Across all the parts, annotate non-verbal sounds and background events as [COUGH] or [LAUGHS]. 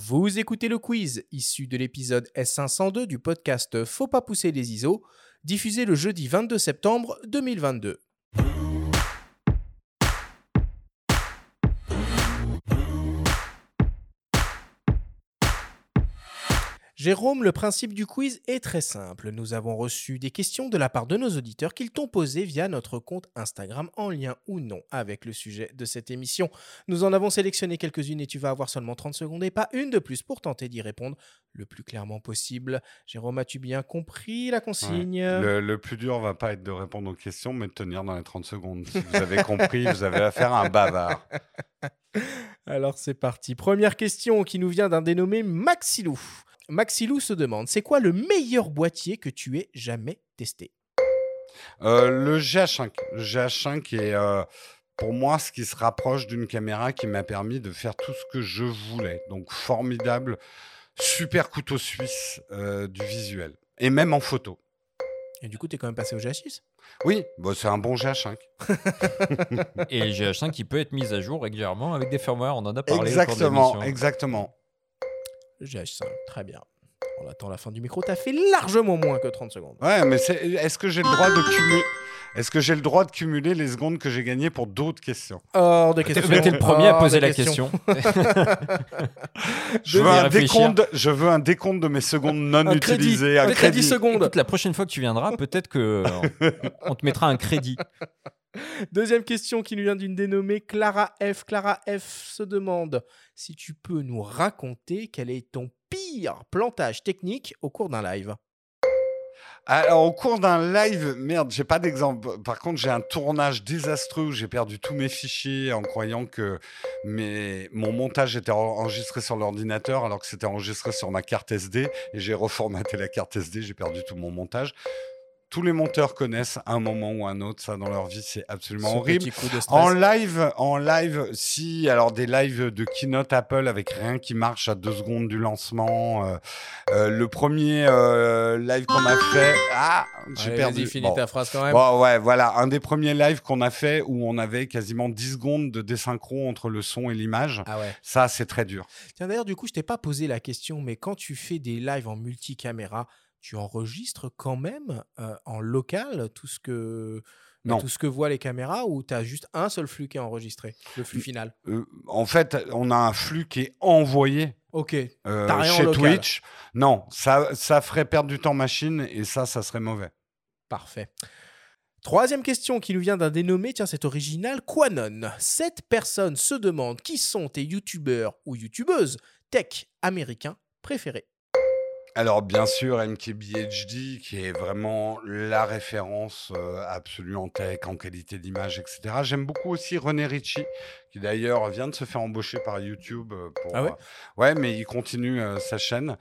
Vous écoutez le quiz issu de l'épisode S502 du podcast Faut pas pousser les ISO, diffusé le jeudi 22 septembre 2022. Jérôme, le principe du quiz est très simple. Nous avons reçu des questions de la part de nos auditeurs qu'ils t'ont posées via notre compte Instagram en lien ou non avec le sujet de cette émission. Nous en avons sélectionné quelques-unes et tu vas avoir seulement 30 secondes et pas une de plus pour tenter d'y répondre le plus clairement possible. Jérôme, as-tu bien compris la consigne? Le, le plus dur va pas être de répondre aux questions, mais de tenir dans les 30 secondes. Si vous avez compris, vous avez affaire à un bavard. [LAUGHS] Alors c'est parti. Première question qui nous vient d'un dénommé Maxilou. Maxilou se demande c'est quoi le meilleur boîtier que tu aies jamais testé? Euh, le GH5. Le GH5 est euh, pour moi ce qui se rapproche d'une caméra qui m'a permis de faire tout ce que je voulais. Donc formidable, super couteau suisse euh, du visuel. Et même en photo. Et du coup, tu es quand même passé au GH6 Oui, bon, c'est un bon GH5. [LAUGHS] Et le GH5 qui peut être mis à jour régulièrement avec des firmware, on en a parlé. au cours de Exactement, l'émission. exactement. Le GH5, très bien. On attend la fin du micro. Tu as fait largement moins que 30 secondes. Ouais, mais c'est- est-ce que j'ai le droit de cumuler Est-ce que j'ai le droit de cumuler les secondes que j'ai gagnées pour d'autres questions? Hors de question. t'es le premier à Hors poser la question. [LAUGHS] je veux, un réfléchir. décompte, je veux un décompte de mes secondes non Un crédit. utilisées. Un crédit seconde. Écoute, la prochaine fois que tu viendras, peut-être que euh, on te mettra un crédit. [LAUGHS] Deuxième question qui nous vient d'une dénommée Clara F. Clara F se demande si tu peux nous raconter quel est ton pire plantage technique au cours d'un live. Alors, au cours d'un live, merde, j'ai pas d'exemple. Par contre, j'ai un tournage désastreux où j'ai perdu tous mes fichiers en croyant que mes... mon montage était en- enregistré sur l'ordinateur alors que c'était enregistré sur ma carte SD et j'ai reformaté la carte SD, j'ai perdu tout mon montage. Tous les monteurs connaissent un moment ou un autre ça dans leur vie, c'est absolument Ce horrible. petit coup de stress. En live, en live, si, alors des lives de keynote Apple avec rien qui marche à deux secondes du lancement. euh, euh, le premier euh, live qu'on a fait, ah, j'ai perdu. Finis Bon. ta phrase quand même. Bon, ouais, voilà, un des premiers lives qu'on a fait où on avait quasiment 10 secondes de désynchro entre le son et l'image. Ah ouais. Ça, c'est très dur. Tiens, d'ailleurs, du coup, je t'ai pas posé la question, mais quand tu fais des lives en multicaméra, tu enregistres quand même euh, en local tout ce que bah, Non. tout ce que voient les caméras ou tu as juste un seul flux qui est enregistré, le flux final? Euh, en fait, on a un flux qui est envoyé Ok. euh, T'as rien en chez local. Twitch. Non, ça, ça ferait perdre du temps machine et ça, ça serait mauvais. Parfait. Troisième question qui nous vient d'un dénommé, tiens, c'est original, Quanon. Cette personne se demande qui sont tes youtubeurs ou youtubeuses tech américains préférés. Alors bien sûr, MKBHD, qui est vraiment la référence euh, absolue en tech, en qualité d'image, etc. J'aime beaucoup aussi René Ritchie, qui d'ailleurs vient de se faire embaucher par YouTube. euh, Pour, Ah ouais? euh, ouais, mais il continue euh, sa chaîne.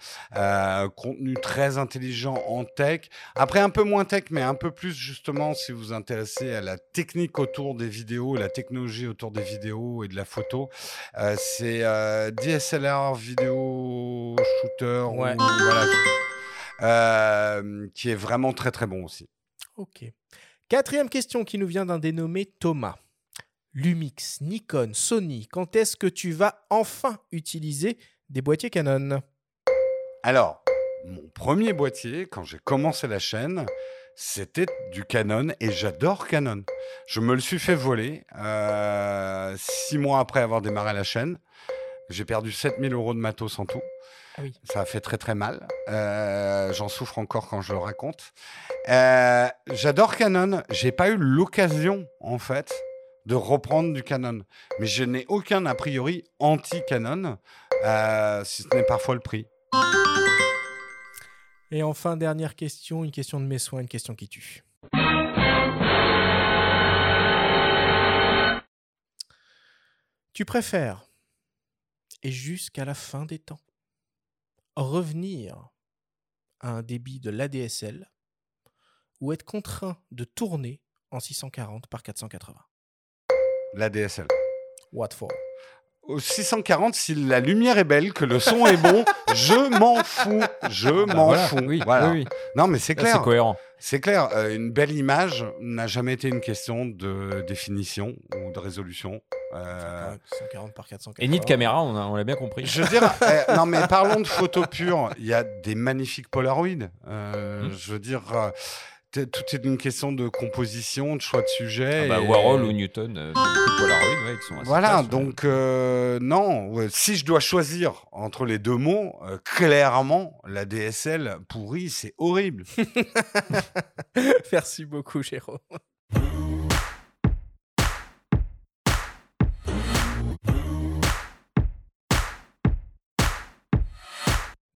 Contenu très intelligent en tech. Après, un peu moins tech, mais un peu plus justement si vous vous intéressez à la technique autour des vidéos, la technologie autour des vidéos et de la photo. C'est DSLR vidéo shooter. ou- voilà, euh, qui est vraiment très très bon aussi. Ok. Quatrième question qui nous vient d'un dénommé Thomas. Lumix, Nikon, Sony, quand est-ce que tu vas enfin utiliser des boîtiers Canon? Alors, mon premier boîtier, quand j'ai commencé la chaîne, c'était du Canon et j'adore Canon. Je me le suis fait voler euh, six mois après avoir démarré la chaîne. J'ai perdu 7000 euros de matos en tout. Ah oui. Ça a fait très très mal. Euh, J'en souffre encore quand je le raconte. Euh, J'adore Canon. J'ai pas eu l'occasion, en fait, de reprendre du Canon. Mais je n'ai aucun a priori anti-Canon, euh, si ce n'est parfois le prix. Et enfin, dernière question, une question de mes soins, une question qui tue. Tu préfères, et jusqu'à la fin des temps, revenir à un débit de l'ADSL ou être contraint de tourner en 640 par 480 La DSL. What for? Au 640, si la lumière est belle, que le son est bon, je m'en fous. Je Bah m'en voilà, fous. Oui, Voilà. oui, oui. Non, mais c'est clair. c'est cohérent. C'est clair, euh, une belle image n'a jamais été une question de définition ou de résolution. Euh, 140 par 480. Et ni de caméra, on a- on l'a bien compris. je veux dire, [LAUGHS] eh, non mais parlons de photo pure. Il y a des magnifiques Polaroid. Euh, Mm. Je veux dire, euh, tout est une question de composition, de choix de sujet. Ah bah, et- Warhol ou Newton, euh, beaucoup de Polaroid, ouais, qui sont assez Voilà, classe, ouais. donc euh, non, ouais, si je dois choisir entre les deux mots, euh, clairement, la DSL pourrie, c'est horrible. [LAUGHS] Merci beaucoup, Jérôme.